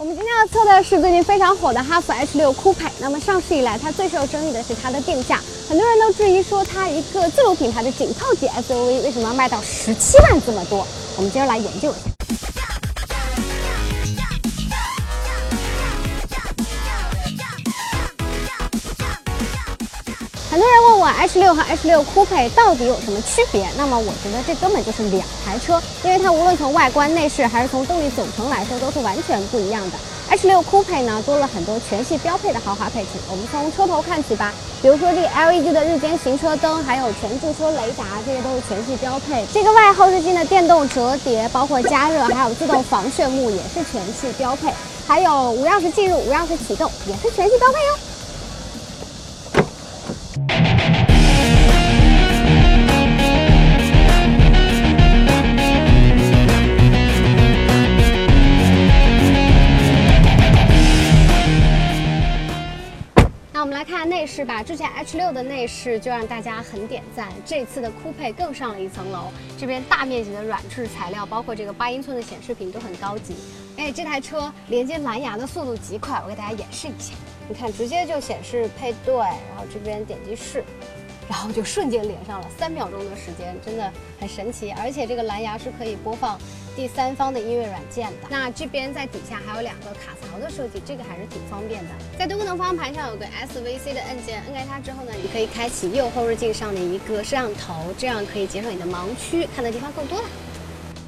我们今天要测的是最近非常火的哈弗 H 6 Coupe。那么上市以来，它最受争议的是它的定价，很多人都质疑说它一个自主品牌的紧凑级 SUV 为什么要卖到十七万这么多？我们今儿来研究一下。很多人问我 H 6和 H 6 Coupe 到底有什么区别？那么我觉得这根本就是两台车，因为它无论从外观、内饰还是从动力总成来说都是完全不一样的。H 6 Coupe 呢多了很多全系标配的豪华配置，我们从车头看起吧。比如说这个 LED 的日间行车灯，还有全驻车雷达，这些都是全系标配。这个外后视镜的电动折叠，包括加热，还有自动防眩目也是全系标配。还有无钥匙进入、无钥匙启动也是全系标配哟。那我们来看内饰吧。之前 H 6的内饰就让大家很点赞，这次的酷配更上了一层楼。这边大面积的软质材料，包括这个八英寸的显示屏都很高级。哎，这台车连接蓝牙的速度极快，我给大家演示一下。你看，直接就显示配对，然后这边点击试。然后就瞬间连上了，三秒钟的时间，真的很神奇。而且这个蓝牙是可以播放第三方的音乐软件的。那这边在底下还有两个卡槽的设计，这个还是挺方便的。在多功能方向盘上有个 SVC 的按键，摁开它之后呢，你可以开启右后视镜上的一个摄像头，这样可以减少你的盲区，看的地方更多了。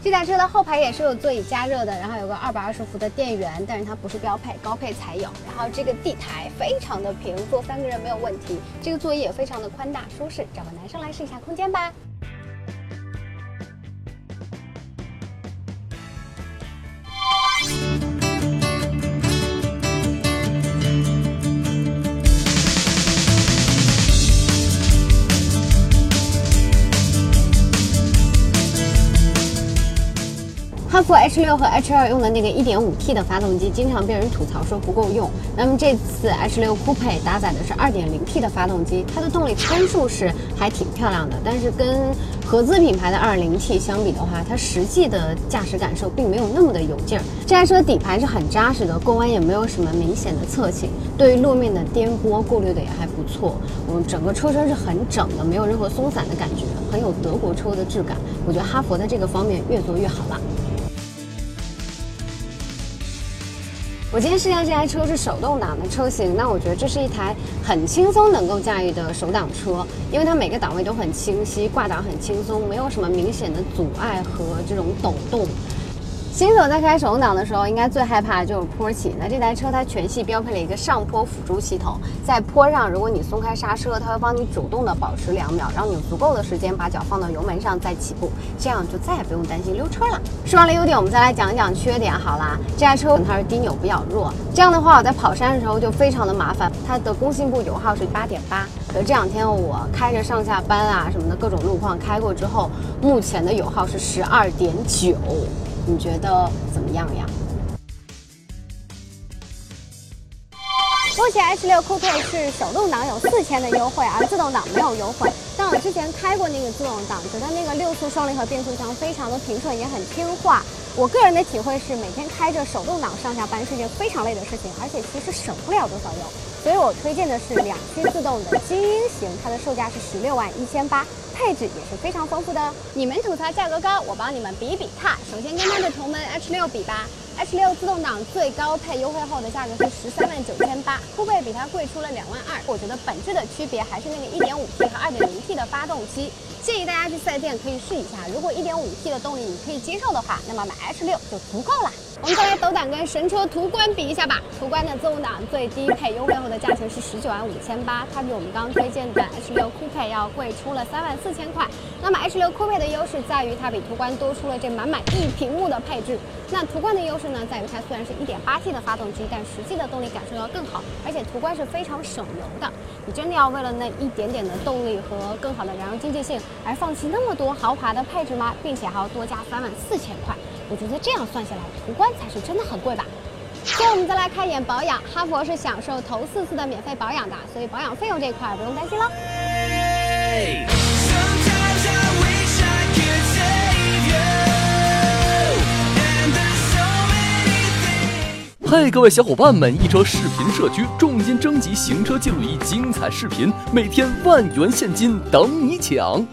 这台车的后排也是有座椅加热的，然后有个二百二十伏的电源，但是它不是标配，高配才有。然后这个地台非常的平，坐三个人没有问题。这个座椅也非常的宽大舒适，找个男生来试一下空间吧。哈弗 H 6和 H 2用的那个 1.5T 的发动机，经常被人吐槽说不够用。那么这次 H 6 Coupe 搭载的是 2.0T 的发动机，它的动力参数是还挺漂亮的，但是跟合资品牌的 2.0T 相比的话，它实际的驾驶感受并没有那么的有劲儿。这台车底盘是很扎实的，过弯也没有什么明显的侧倾，对于路面的颠簸过滤的也还不错。嗯，整个车身是很整的，没有任何松散的感觉，很有德国车的质感。我觉得哈弗在这个方面越做越好了。我今天试驾这台车是手动挡的车型，那我觉得这是一台很轻松能够驾驭的手挡车，因为它每个档位都很清晰，挂档很轻松，没有什么明显的阻碍和这种抖动。新手在开手动挡的时候，应该最害怕的就是坡起。那这台车它全系标配了一个上坡辅助系统，在坡上，如果你松开刹车，它会帮你主动的保持两秒，让你有足够的时间把脚放到油门上再起步，这样就再也不用担心溜车了。说完了优点，我们再来讲一讲缺点好啦。这台车它是低扭比较弱，这样的话我在跑山的时候就非常的麻烦。它的工信部油耗是八点八，可是这两天我开着上下班啊什么的各种路况开过之后，目前的油耗是十二点九。你觉得怎么样呀？目前 H 6 Coupe 是手动挡有四千的优惠，而自动挡没有优惠。但我之前开过那个自动挡，觉得那个六速双离合变速箱非常的平顺，也很听话。我个人的体会是，每天开着手动挡上下班是件非常累的事情，而且其实省不了多少油。所以我推荐的是两驱自动的精英型，它的售价是十六万一千八，配置也是非常丰富的。你们吐槽价格高，我帮你们比比看。首先跟它的同门 H 6比吧。H 6自动挡最高配优惠后的价格是十三万九千八，酷配比它贵出了两万二。我觉得本质的区别还是那个 1.5T 和 2.0T 的发动机。建议大家去四 S 店可以试一下，如果 1.5T 的动力你可以接受的话，那么买 H 6就足够了。我们再来斗胆跟神车途观比一下吧。途观的自动挡最低配优惠后的价钱是十九万五千八，它比我们刚刚推荐的 H 六酷配要贵出了三万四千块。那么 H 六酷配的优势在于它比途观多出了这满满一屏幕的配置。那途观的优势呢，在于它虽然是一点八 T 的发动机，但实际的动力感受要更好，而且途观是非常省油的。你真的要为了那一点点的动力和更好的燃油经济性而放弃那么多豪华的配置吗？并且还要多加三万四千块？我觉得这样算下来，途观才是真的很贵吧。最后我们再来看一眼保养，哈佛是享受头四次的免费保养的，所以保养费用这一块不用担心了。嘿，各位小伙伴们，一车视频社区重金征集行车记录仪精彩视频，每天万元现金等你抢。